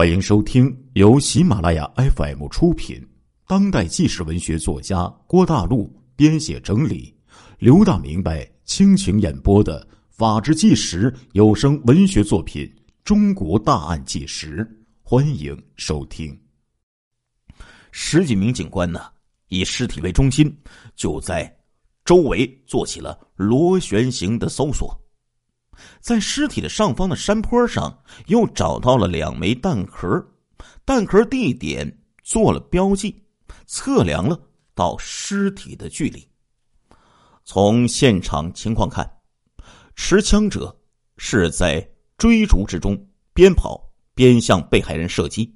欢迎收听由喜马拉雅 FM 出品、当代纪实文学作家郭大陆编写整理、刘大明白倾情演播的《法制纪实》有声文学作品《中国大案纪实》，欢迎收听。十几名警官呢，以尸体为中心，就在周围做起了螺旋形的搜索。在尸体的上方的山坡上，又找到了两枚弹壳，弹壳地点做了标记，测量了到尸体的距离。从现场情况看，持枪者是在追逐之中边跑边向被害人射击，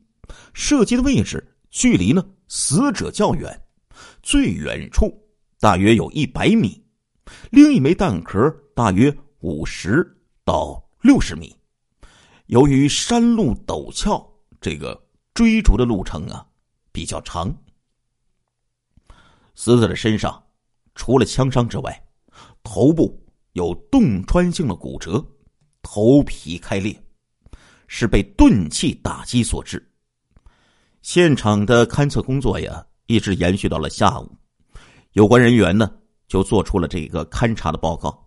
射击的位置距离呢死者较远，最远处大约有一百米，另一枚弹壳大约五十。到六十米，由于山路陡峭，这个追逐的路程啊比较长。死者的身上除了枪伤之外，头部有洞穿性的骨折，头皮开裂，是被钝器打击所致。现场的勘测工作呀，一直延续到了下午，有关人员呢就做出了这个勘查的报告。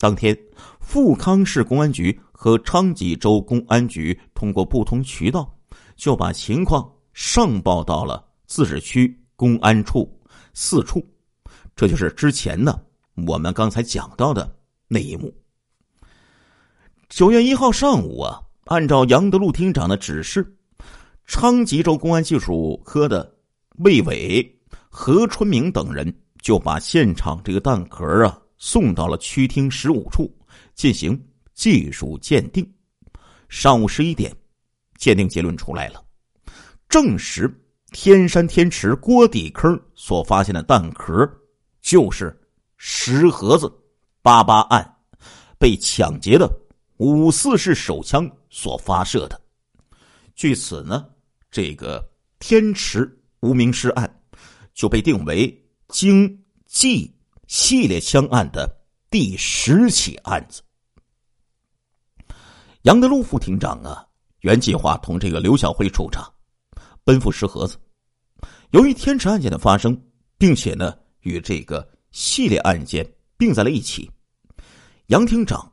当天，富康市公安局和昌吉州公安局通过不同渠道，就把情况上报到了自治区公安处四处。这就是之前呢我们刚才讲到的那一幕。九月一号上午啊，按照杨德禄厅长的指示，昌吉州公安技术科的魏伟、何春明等人就把现场这个弹壳啊。送到了区厅十五处进行技术鉴定。上午十一点，鉴定结论出来了，证实天山天池锅底坑所发现的弹壳就是石盒子八八案被抢劫的五四式手枪所发射的。据此呢，这个天池无名尸案就被定为经济。系列枪案的第十起案子，杨德禄副厅长啊，原计划同这个刘小辉处长奔赴石河子。由于天池案件的发生，并且呢与这个系列案件并在了一起，杨厅长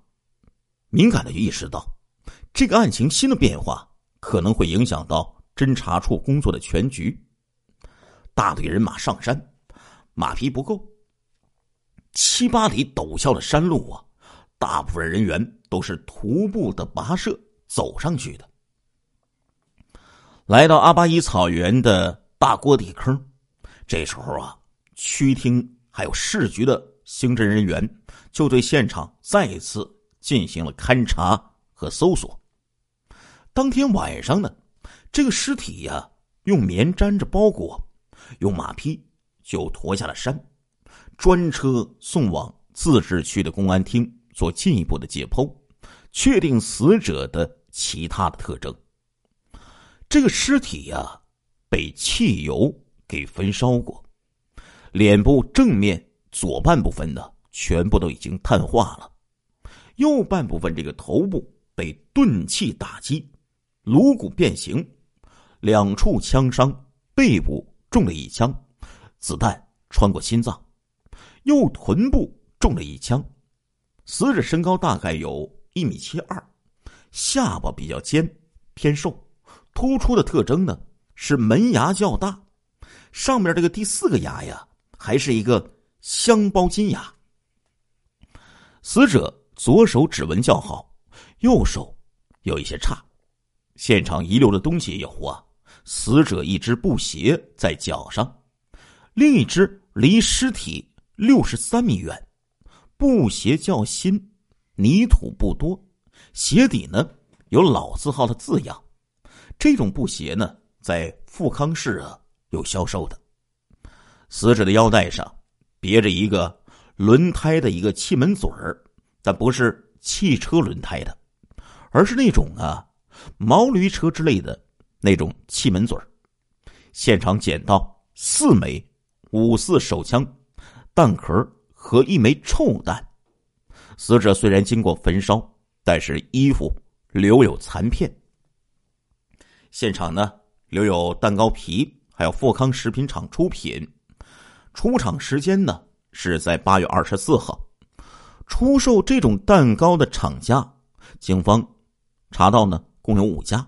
敏感的就意识到，这个案情新的变化可能会影响到侦查处工作的全局。大队人马上山，马匹不够。七八里陡峭的山路啊，大部分人员都是徒步的跋涉走上去的。来到阿巴伊草原的大锅底坑，这时候啊，区厅还有市局的刑侦人员就对现场再次进行了勘查和搜索。当天晚上呢，这个尸体呀，用棉毡着包裹，用马匹就驮下了山。专车送往自治区的公安厅做进一步的解剖，确定死者的其他的特征。这个尸体呀，被汽油给焚烧过，脸部正面左半部分呢，全部都已经碳化了，右半部分这个头部被钝器打击，颅骨变形，两处枪伤，背部中了一枪，子弹穿过心脏。右臀部中了一枪，死者身高大概有一米七二，下巴比较尖，偏瘦，突出的特征呢是门牙较大，上面这个第四个牙呀还是一个镶包金牙。死者左手指纹较好，右手有一些差，现场遗留的东西有啊，死者一只布鞋在脚上，另一只离尸体。六十三米远，布鞋较新，泥土不多，鞋底呢有老字号的字样。这种布鞋呢，在富康市啊有销售的。死者的腰带上别着一个轮胎的一个气门嘴儿，但不是汽车轮胎的，而是那种啊毛驴车之类的那种气门嘴儿。现场捡到四枚五四手枪。弹壳和一枚臭弹，死者虽然经过焚烧，但是衣服留有残片。现场呢留有蛋糕皮，还有富康食品厂出品。出厂时间呢是在八月二十四号。出售这种蛋糕的厂家，警方查到呢共有五家。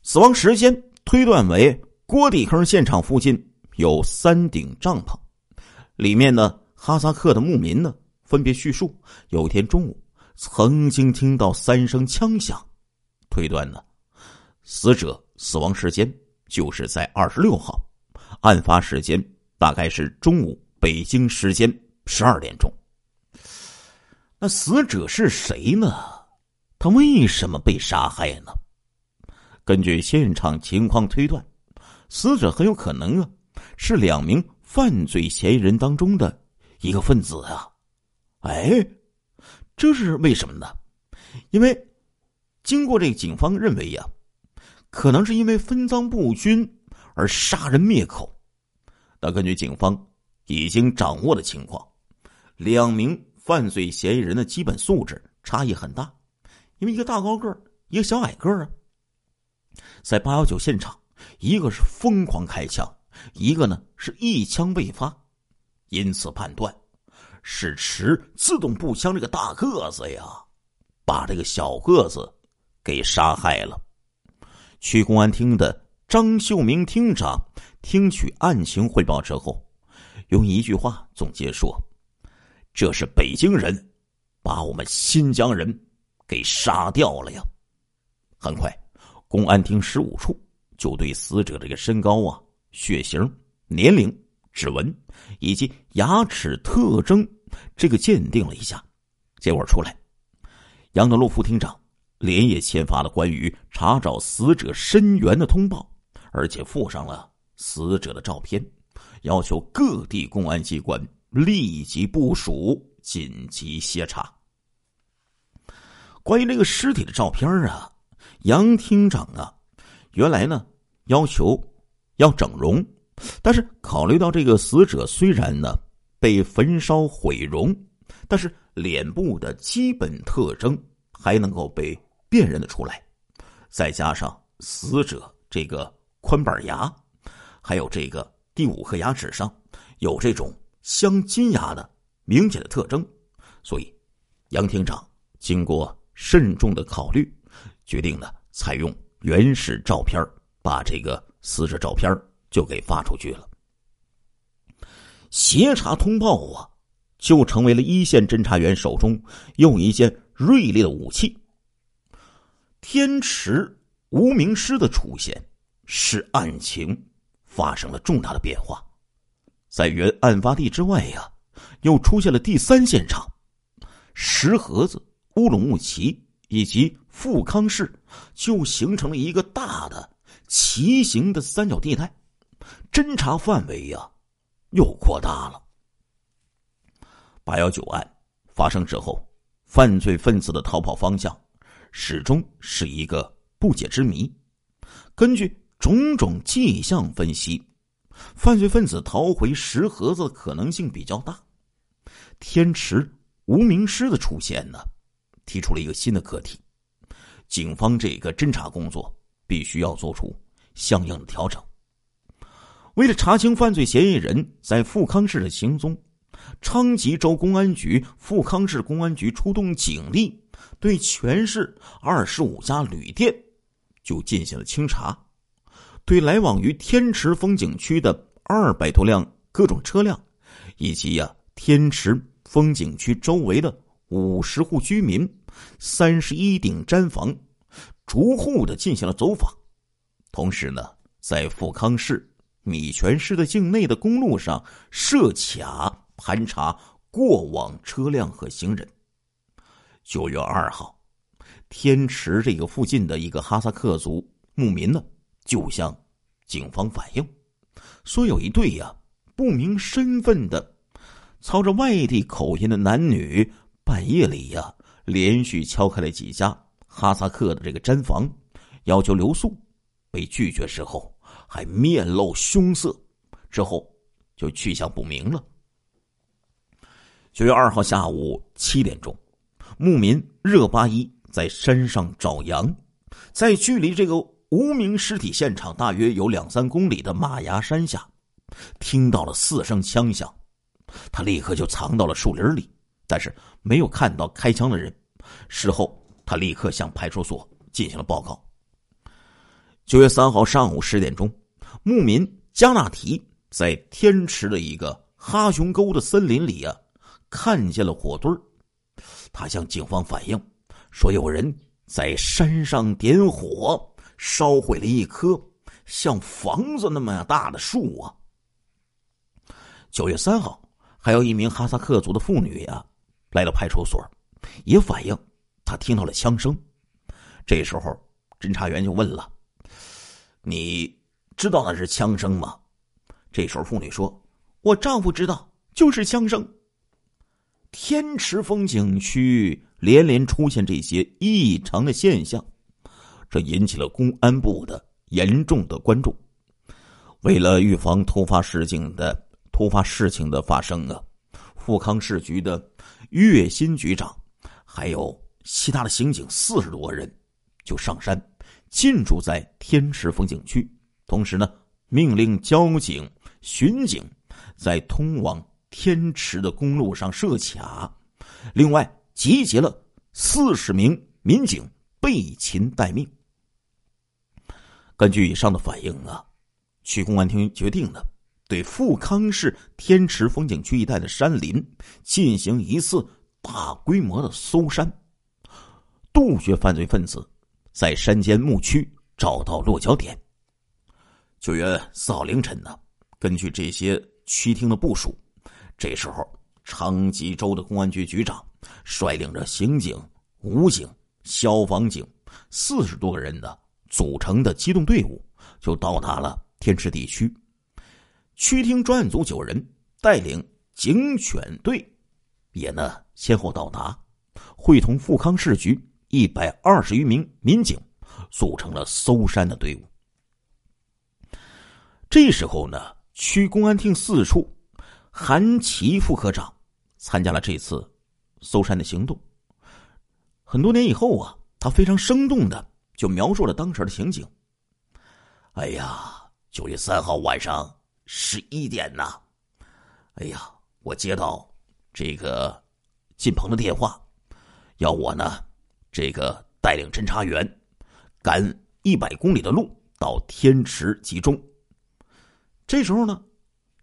死亡时间推断为锅底坑现场附近有三顶帐篷，里面呢哈萨克的牧民呢分别叙述，有一天中午曾经听到三声枪响，推断呢死者死亡时间就是在二十六号，案发时间大概是中午北京时间十二点钟。那死者是谁呢？他为什么被杀害呢？根据现场情况推断，死者很有可能啊是两名犯罪嫌疑人当中的一个分子啊！哎，这是为什么呢？因为经过这个警方认为呀，可能是因为分赃不均而杀人灭口。那根据警方已经掌握的情况，两名犯罪嫌疑人的基本素质差异很大，因为一个大高个一个小矮个啊。在八幺九现场，一个是疯狂开枪，一个呢是一枪未发，因此判断是持自动步枪这个大个子呀，把这个小个子给杀害了。区公安厅的张秀明厅长听取案情汇报之后，用一句话总结说：“这是北京人把我们新疆人给杀掉了呀。”很快。公安厅十五处就对死者这个身高啊、血型、年龄、指纹以及牙齿特征这个鉴定了一下，结果出来，杨德禄副厅长连夜签发了关于查找死者身源的通报，而且附上了死者的照片，要求各地公安机关立即部署紧急协查。关于这个尸体的照片啊。杨厅长啊，原来呢要求要整容，但是考虑到这个死者虽然呢被焚烧毁容，但是脸部的基本特征还能够被辨认的出来，再加上死者这个宽板牙，还有这个第五颗牙齿上有这种镶金牙的明显的特征，所以杨厅长经过慎重的考虑。决定呢，采用原始照片把这个死者照片就给发出去了。协查通报啊，就成为了一线侦查员手中又一件锐利的武器。天池无名尸的出现，使案情发生了重大的变化。在原案发地之外呀，又出现了第三现场——石河子、乌鲁木齐以及。富康市就形成了一个大的畸形的三角地带，侦查范围呀又扩大了。八幺九案发生之后，犯罪分子的逃跑方向始终是一个不解之谜。根据种种迹象分析，犯罪分子逃回石盒子的可能性比较大。天池无名尸的出现呢，提出了一个新的课题。警方这个侦查工作必须要做出相应的调整。为了查清犯罪嫌疑人在富康市的行踪，昌吉州公安局、富康市公安局出动警力，对全市二十五家旅店就进行了清查，对来往于天池风景区的二百多辆各种车辆，以及呀天池风景区周围的五十户居民。三十一顶毡房，逐户的进行了走访，同时呢，在富康市、米泉市的境内的公路上设卡盘查过往车辆和行人。九月二号，天池这个附近的一个哈萨克族牧民呢，就向警方反映，说有一对呀不明身份的、操着外地口音的男女，半夜里呀。连续敲开了几家哈萨克的这个毡房，要求留宿，被拒绝之后，还面露凶色，之后就去向不明了。九月二号下午七点钟，牧民热巴依在山上找羊，在距离这个无名尸体现场大约有两三公里的马牙山下，听到了四声枪响，他立刻就藏到了树林里，但是没有看到开枪的人。事后，他立刻向派出所进行了报告。九月三号上午十点钟，牧民加纳提在天池的一个哈熊沟的森林里啊，看见了火堆他向警方反映说，有人在山上点火。烧毁了一棵像房子那么大的树啊！九月三号，还有一名哈萨克族的妇女呀，来到派出所，也反映她听到了枪声。这时候，侦查员就问了：“你知道那是枪声吗？”这时候，妇女说：“我丈夫知道，就是枪声。”天池风景区连连出现这些异常的现象。这引起了公安部的严重的关注。为了预防突发事情的突发事情的发生啊，富康市局的岳新局长还有其他的刑警四十多个人就上山进驻在天池风景区，同时呢，命令交警、巡警在通往天池的公路上设卡，另外集结了四十名民警备勤待命。根据以上的反应啊，区公安厅决定呢，对富康市天池风景区一带的山林进行一次大规模的搜山，杜绝犯罪分子在山间牧区找到落脚点。九月四号凌晨呢，根据这些区厅的部署，这时候昌吉州的公安局局长率领着刑警、武警、消防警四十多个人呢。组成的机动队伍就到达了天池地区，区厅专案组九人带领警犬队，也呢先后到达，会同富康市局一百二十余名民警，组成了搜山的队伍。这时候呢，区公安厅四处韩琦副科长参加了这次搜山的行动。很多年以后啊，他非常生动的。就描述了当时的情景。哎呀，九月三号晚上十一点呐，哎呀，我接到这个晋鹏的电话，要我呢这个带领侦查员赶一百公里的路到天池集中。这时候呢，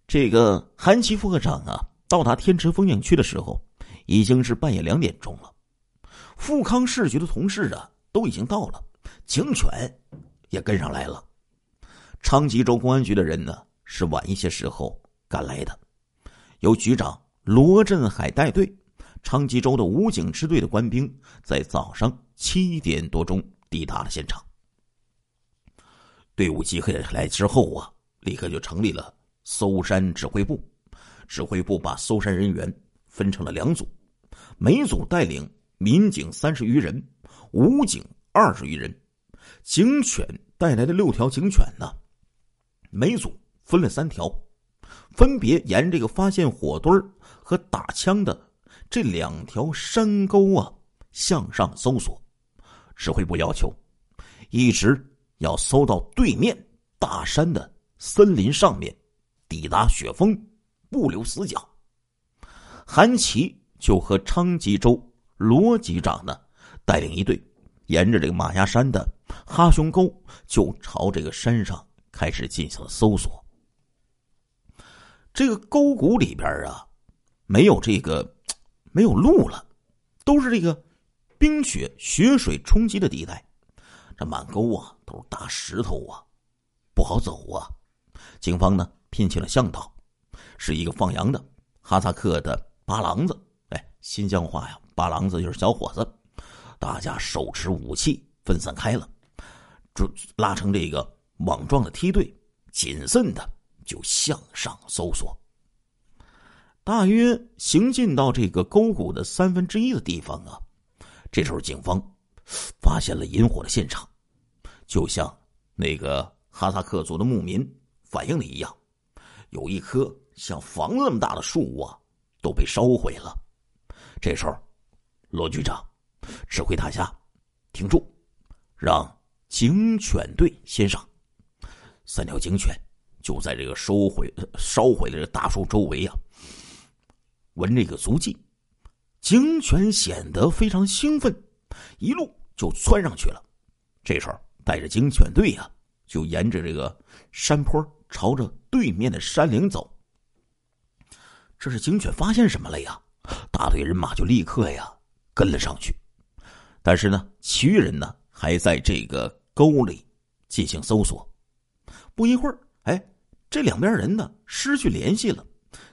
这个韩琦副科长啊到达天池风景区的时候，已经是半夜两点钟了。富康市局的同事啊都已经到了。警犬也跟上来了。昌吉州公安局的人呢，是晚一些时候赶来的，由局长罗振海带队。昌吉州的武警支队的官兵在早上七点多钟抵达了现场。队伍集合起来之后啊，立刻就成立了搜山指挥部。指挥部把搜山人员分成了两组，每组带领民警三十余人，武警二十余人。警犬带来的六条警犬呢，每组分了三条，分别沿这个发现火堆和打枪的这两条山沟啊向上搜索。指挥部要求，一直要搜到对面大山的森林上面，抵达雪峰，不留死角。韩琦就和昌吉州罗局长呢带领一队，沿着这个马牙山的。哈熊沟就朝这个山上开始进行了搜索。这个沟谷里边啊，没有这个没有路了，都是这个冰雪雪水冲击的地带。这满沟啊都是大石头啊，不好走啊。警方呢聘请了向导，是一个放羊的哈萨克的八郎子。哎，新疆话呀，八郎子就是小伙子。大家手持武器，分散开了。就拉成这个网状的梯队，谨慎的就向上搜索。大约行进到这个沟谷的三分之一的地方啊，这时候警方发现了引火的现场，就像那个哈萨克族的牧民反映的一样，有一棵像房子那么大的树啊都被烧毁了。这时候，罗局长指挥大家停住，让。警犬队先上。三条警犬就在这个收毁烧毁的这大树周围啊，闻这个足迹。警犬显得非常兴奋，一路就窜上去了。这时候，带着警犬队呀，就沿着这个山坡，朝着对面的山岭走。这是警犬发现什么了呀？大队人马就立刻呀跟了上去。但是呢，其余人呢还在这个沟里进行搜索。不一会儿，哎，这两边人呢失去联系了，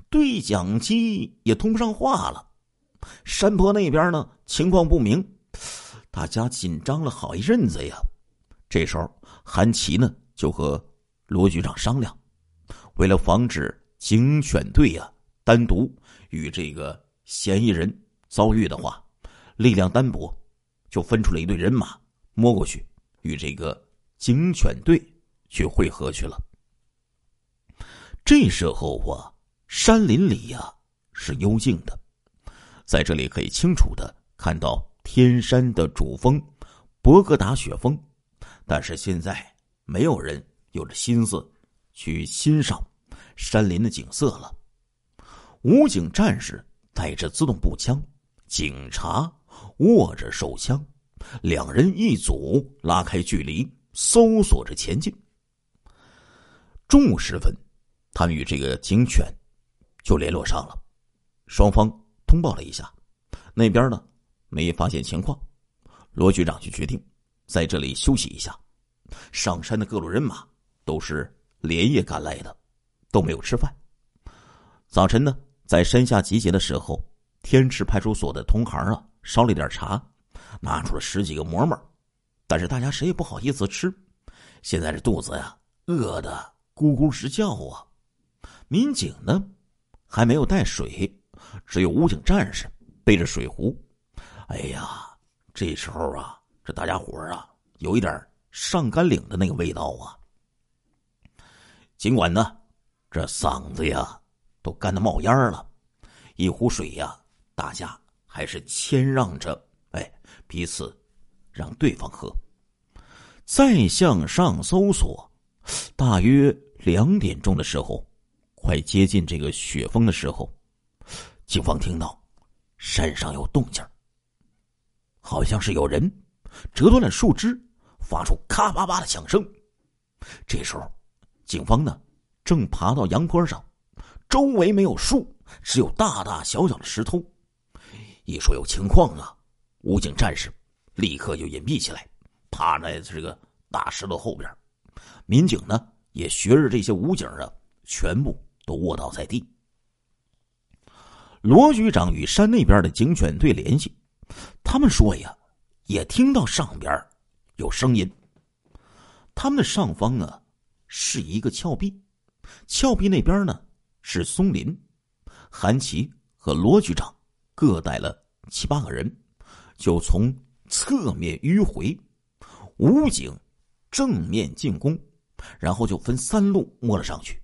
对讲机也通不上话了。山坡那边呢情况不明，大家紧张了好一阵子呀。这时候，韩琦呢就和罗局长商量，为了防止警犬队呀单独与这个嫌疑人遭遇的话，力量单薄，就分出了一队人马摸过去，与这个警犬队。去会合去了。这时候啊，山林里呀是幽静的，在这里可以清楚的看到天山的主峰博格达雪峰，但是现在没有人有着心思去欣赏山林的景色了。武警战士带着自动步枪，警察握着手枪，两人一组，拉开距离，搜索着前进。中午时分，他们与这个警犬就联络上了，双方通报了一下，那边呢没发现情况，罗局长就决定在这里休息一下。上山的各路人马都是连夜赶来的，都没有吃饭。早晨呢，在山下集结的时候，天池派出所的同行啊烧了点茶，拿出了十几个馍馍，但是大家谁也不好意思吃，现在这肚子呀饿的。咕咕直叫啊！民警呢，还没有带水，只有武警战士背着水壶。哎呀，这时候啊，这大家伙啊，有一点上甘岭的那个味道啊。尽管呢，这嗓子呀都干的冒烟了，一壶水呀，大家还是谦让着，哎，彼此让对方喝。再向上搜索，大约。两点钟的时候，快接近这个雪峰的时候，警方听到山上有动静好像是有人折断了树枝，发出咔吧吧的响声。这时候，警方呢正爬到阳坡上，周围没有树，只有大大小小的石头。一说有情况啊，武警战士立刻就隐蔽起来，趴在这个大石头后边。民警呢？也学着这些武警啊，全部都卧倒在地。罗局长与山那边的警犬队联系，他们说呀，也听到上边有声音。他们的上方啊是一个峭壁，峭壁那边呢是松林。韩琦和罗局长各带了七八个人，就从侧面迂回，武警正面进攻。然后就分三路摸了上去，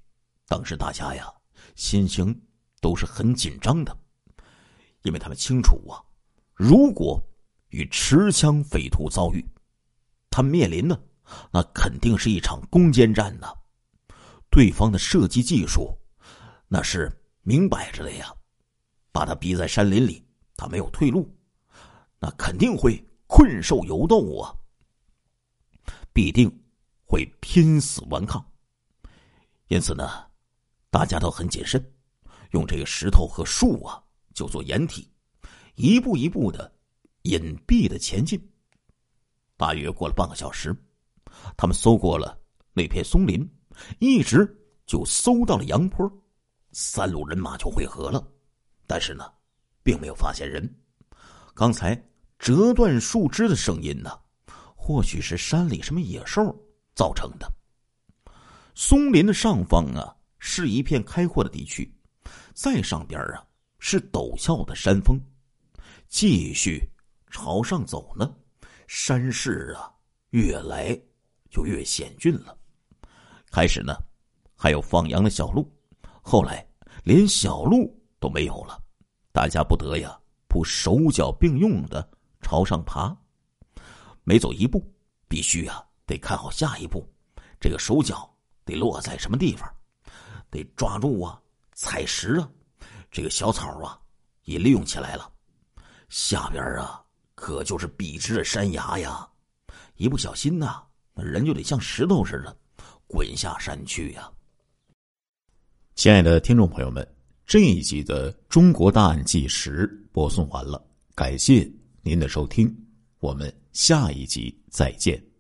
当时大家呀心情都是很紧张的，因为他们清楚啊，如果与持枪匪徒遭遇，他们面临的那肯定是一场攻坚战呐。对方的射击技术那是明摆着的呀，把他逼在山林里，他没有退路，那肯定会困兽犹斗啊，必定。会拼死顽抗，因此呢，大家都很谨慎，用这个石头和树啊，就做掩体，一步一步的隐蔽的前进。大约过了半个小时，他们搜过了那片松林，一直就搜到了阳坡，三路人马就汇合了，但是呢，并没有发现人。刚才折断树枝的声音呢，或许是山里什么野兽。造成的。松林的上方啊，是一片开阔的地区，再上边啊是陡峭的山峰。继续朝上走呢，山势啊越来就越险峻了。开始呢，还有放羊的小路，后来连小路都没有了，大家不得呀不手脚并用的朝上爬，每走一步，必须啊。得看好下一步，这个手脚得落在什么地方，得抓住啊，踩实啊，这个小草啊也利用起来了。下边啊，可就是笔直的山崖呀，一不小心呐，那人就得像石头似的滚下山去呀。亲爱的听众朋友们，这一集的《中国大案纪实》播送完了，感谢您的收听，我们下一集再见。